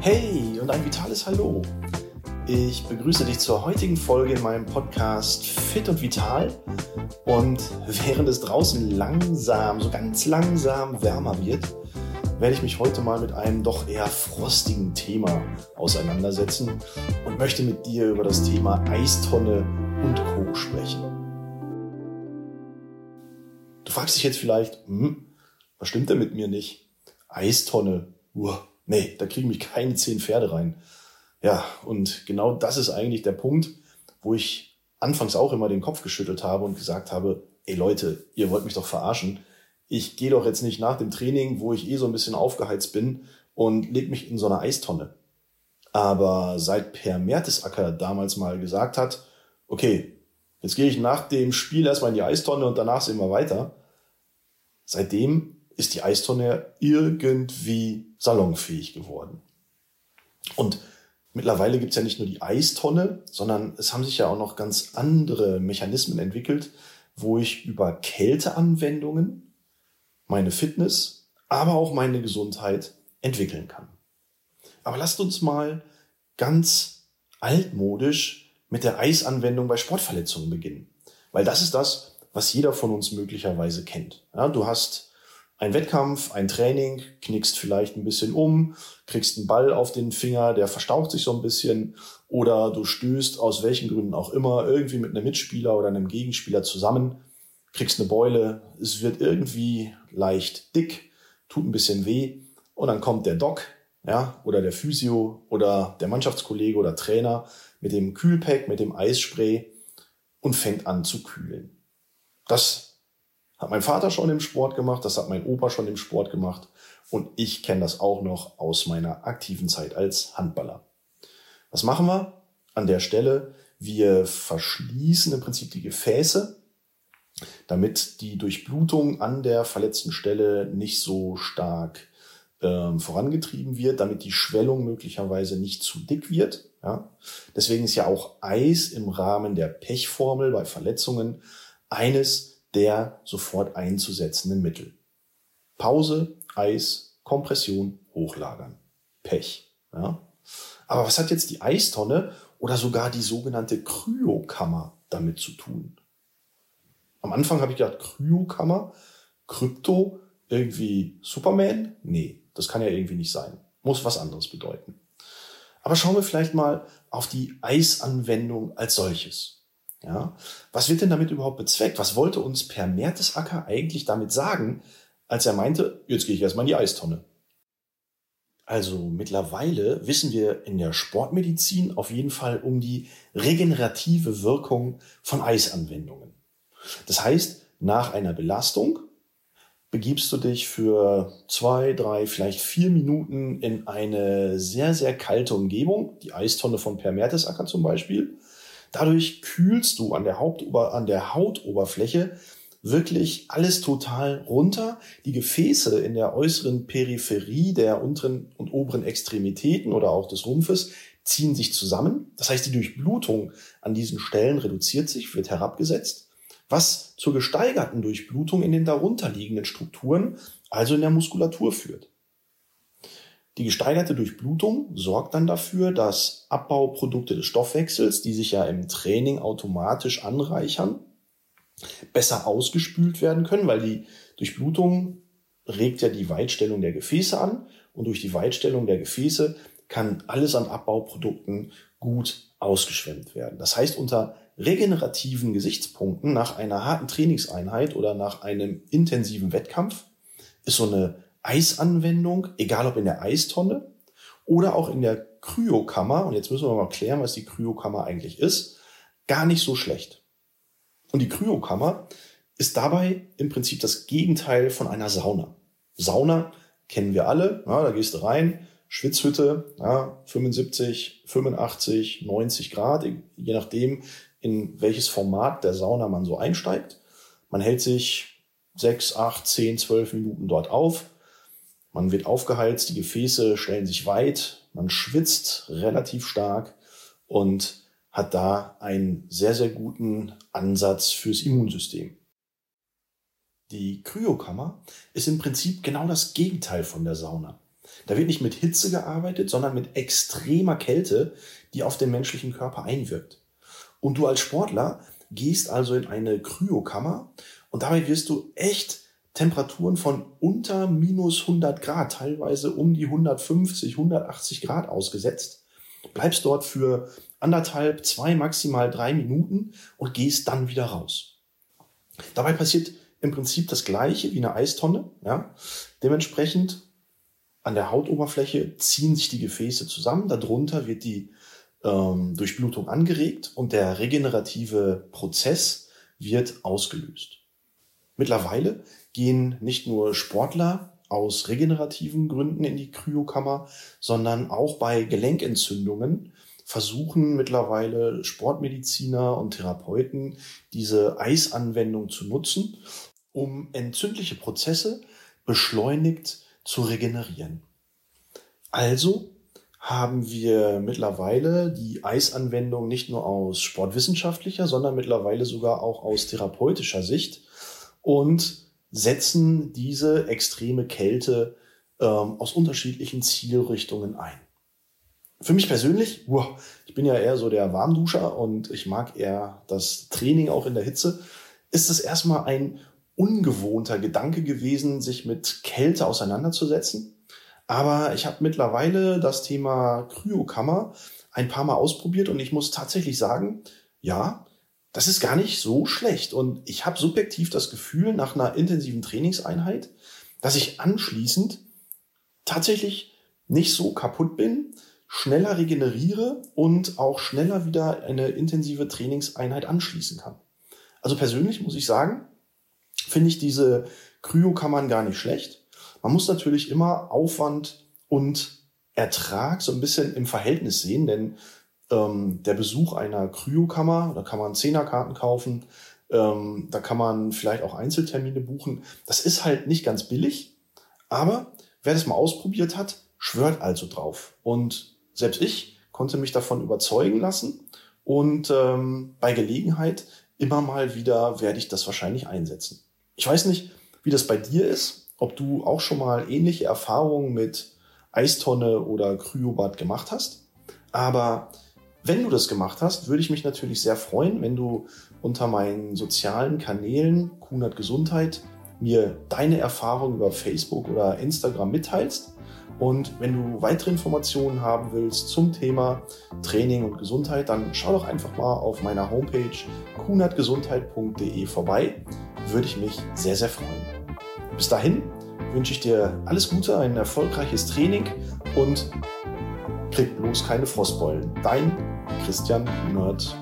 Hey und ein vitales Hallo. Ich begrüße dich zur heutigen Folge in meinem Podcast Fit und Vital. Und während es draußen langsam, so ganz langsam wärmer wird, werde ich mich heute mal mit einem doch eher frostigen Thema auseinandersetzen und möchte mit dir über das Thema Eistonne und Co. sprechen. Du fragst dich jetzt vielleicht, hm, was stimmt denn mit mir nicht? Eistonne, uah, nee, da kriegen mich keine zehn Pferde rein. Ja, und genau das ist eigentlich der Punkt, wo ich anfangs auch immer den Kopf geschüttelt habe und gesagt habe, ey Leute, ihr wollt mich doch verarschen. Ich gehe doch jetzt nicht nach dem Training, wo ich eh so ein bisschen aufgeheizt bin und leg mich in so eine Eistonne. Aber seit Per Mertesacker damals mal gesagt hat, okay, jetzt gehe ich nach dem Spiel erstmal in die Eistonne und danach sehen wir weiter. Seitdem ist die Eistonne irgendwie salonfähig geworden. Und Mittlerweile gibt es ja nicht nur die Eistonne, sondern es haben sich ja auch noch ganz andere Mechanismen entwickelt, wo ich über Kälteanwendungen meine Fitness, aber auch meine Gesundheit entwickeln kann. Aber lasst uns mal ganz altmodisch mit der Eisanwendung bei Sportverletzungen beginnen. Weil das ist das, was jeder von uns möglicherweise kennt. Ja, du hast ein Wettkampf, ein Training, knickst vielleicht ein bisschen um, kriegst einen Ball auf den Finger, der verstaucht sich so ein bisschen oder du stößt aus welchen Gründen auch immer irgendwie mit einem Mitspieler oder einem Gegenspieler zusammen, kriegst eine Beule, es wird irgendwie leicht dick, tut ein bisschen weh und dann kommt der Doc, ja, oder der Physio oder der Mannschaftskollege oder Trainer mit dem Kühlpack, mit dem Eisspray und fängt an zu kühlen. Das hat mein Vater schon im Sport gemacht, das hat mein Opa schon im Sport gemacht und ich kenne das auch noch aus meiner aktiven Zeit als Handballer. Was machen wir an der Stelle? Wir verschließen im Prinzip die Gefäße, damit die Durchblutung an der verletzten Stelle nicht so stark ähm, vorangetrieben wird, damit die Schwellung möglicherweise nicht zu dick wird. Ja? Deswegen ist ja auch Eis im Rahmen der Pechformel bei Verletzungen eines der sofort einzusetzenden Mittel. Pause, Eis, Kompression, Hochlagern. Pech. Ja? Aber was hat jetzt die Eistonne oder sogar die sogenannte Kryokammer damit zu tun? Am Anfang habe ich gedacht, Kryokammer, Krypto, irgendwie Superman? Nee, das kann ja irgendwie nicht sein. Muss was anderes bedeuten. Aber schauen wir vielleicht mal auf die Eisanwendung als solches. Ja? Was wird denn damit überhaupt bezweckt? Was wollte uns Per Mertesacker eigentlich damit sagen, als er meinte, jetzt gehe ich erstmal in die Eistonne? Also mittlerweile wissen wir in der Sportmedizin auf jeden Fall um die regenerative Wirkung von Eisanwendungen. Das heißt, nach einer Belastung begibst du dich für zwei, drei, vielleicht vier Minuten in eine sehr, sehr kalte Umgebung, die Eistonne von Per Mertesacker zum Beispiel, Dadurch kühlst du an der, Hauptober an der Hautoberfläche wirklich alles total runter. Die Gefäße in der äußeren Peripherie der unteren und oberen Extremitäten oder auch des Rumpfes ziehen sich zusammen. Das heißt, die Durchblutung an diesen Stellen reduziert sich, wird herabgesetzt, was zur gesteigerten Durchblutung in den darunterliegenden Strukturen, also in der Muskulatur führt. Die gesteigerte Durchblutung sorgt dann dafür, dass Abbauprodukte des Stoffwechsels, die sich ja im Training automatisch anreichern, besser ausgespült werden können, weil die Durchblutung regt ja die Weitstellung der Gefäße an und durch die Weitstellung der Gefäße kann alles an Abbauprodukten gut ausgeschwemmt werden. Das heißt, unter regenerativen Gesichtspunkten nach einer harten Trainingseinheit oder nach einem intensiven Wettkampf ist so eine Eisanwendung, egal ob in der Eistonne oder auch in der Kryokammer, und jetzt müssen wir mal klären, was die Kryokammer eigentlich ist, gar nicht so schlecht. Und die Kryokammer ist dabei im Prinzip das Gegenteil von einer Sauna. Sauna kennen wir alle, ja, da gehst du rein, Schwitzhütte, ja, 75, 85, 90 Grad, je nachdem, in welches Format der Sauna man so einsteigt. Man hält sich sechs, acht, zehn, zwölf Minuten dort auf, man wird aufgeheizt, die Gefäße stellen sich weit, man schwitzt relativ stark und hat da einen sehr, sehr guten Ansatz fürs Immunsystem. Die Kryokammer ist im Prinzip genau das Gegenteil von der Sauna. Da wird nicht mit Hitze gearbeitet, sondern mit extremer Kälte, die auf den menschlichen Körper einwirkt. Und du als Sportler gehst also in eine Kryokammer und dabei wirst du echt Temperaturen von unter minus 100 Grad, teilweise um die 150, 180 Grad ausgesetzt, bleibst dort für anderthalb, zwei, maximal drei Minuten und gehst dann wieder raus. Dabei passiert im Prinzip das Gleiche wie eine Eistonne. Ja? Dementsprechend an der Hautoberfläche ziehen sich die Gefäße zusammen, darunter wird die ähm, Durchblutung angeregt und der regenerative Prozess wird ausgelöst. Mittlerweile gehen nicht nur Sportler aus regenerativen Gründen in die Kryokammer, sondern auch bei Gelenkentzündungen versuchen mittlerweile Sportmediziner und Therapeuten diese Eisanwendung zu nutzen, um entzündliche Prozesse beschleunigt zu regenerieren. Also haben wir mittlerweile die Eisanwendung nicht nur aus sportwissenschaftlicher, sondern mittlerweile sogar auch aus therapeutischer Sicht und setzen diese extreme Kälte ähm, aus unterschiedlichen Zielrichtungen ein. Für mich persönlich, wow, ich bin ja eher so der Warmduscher und ich mag eher das Training auch in der Hitze, ist es erstmal ein ungewohnter Gedanke gewesen, sich mit Kälte auseinanderzusetzen. Aber ich habe mittlerweile das Thema Kryokammer ein paar Mal ausprobiert und ich muss tatsächlich sagen, ja, das ist gar nicht so schlecht. Und ich habe subjektiv das Gefühl, nach einer intensiven Trainingseinheit, dass ich anschließend tatsächlich nicht so kaputt bin, schneller regeneriere und auch schneller wieder eine intensive Trainingseinheit anschließen kann. Also persönlich muss ich sagen, finde ich diese Kryokammern gar nicht schlecht. Man muss natürlich immer Aufwand und Ertrag so ein bisschen im Verhältnis sehen, denn ähm, der Besuch einer Kryokammer, da kann man Zehnerkarten kaufen, ähm, da kann man vielleicht auch Einzeltermine buchen. Das ist halt nicht ganz billig, aber wer das mal ausprobiert hat, schwört also drauf. Und selbst ich konnte mich davon überzeugen lassen und ähm, bei Gelegenheit immer mal wieder werde ich das wahrscheinlich einsetzen. Ich weiß nicht, wie das bei dir ist, ob du auch schon mal ähnliche Erfahrungen mit Eistonne oder Kryobad gemacht hast. Aber wenn du das gemacht hast, würde ich mich natürlich sehr freuen, wenn du unter meinen sozialen Kanälen Kunert Gesundheit mir deine Erfahrungen über Facebook oder Instagram mitteilst. Und wenn du weitere Informationen haben willst zum Thema Training und Gesundheit, dann schau doch einfach mal auf meiner Homepage kunertgesundheit.de vorbei. Würde ich mich sehr, sehr freuen. Bis dahin wünsche ich dir alles Gute, ein erfolgreiches Training und krieg bloß keine Frostbeulen. Dein Christian Kunert.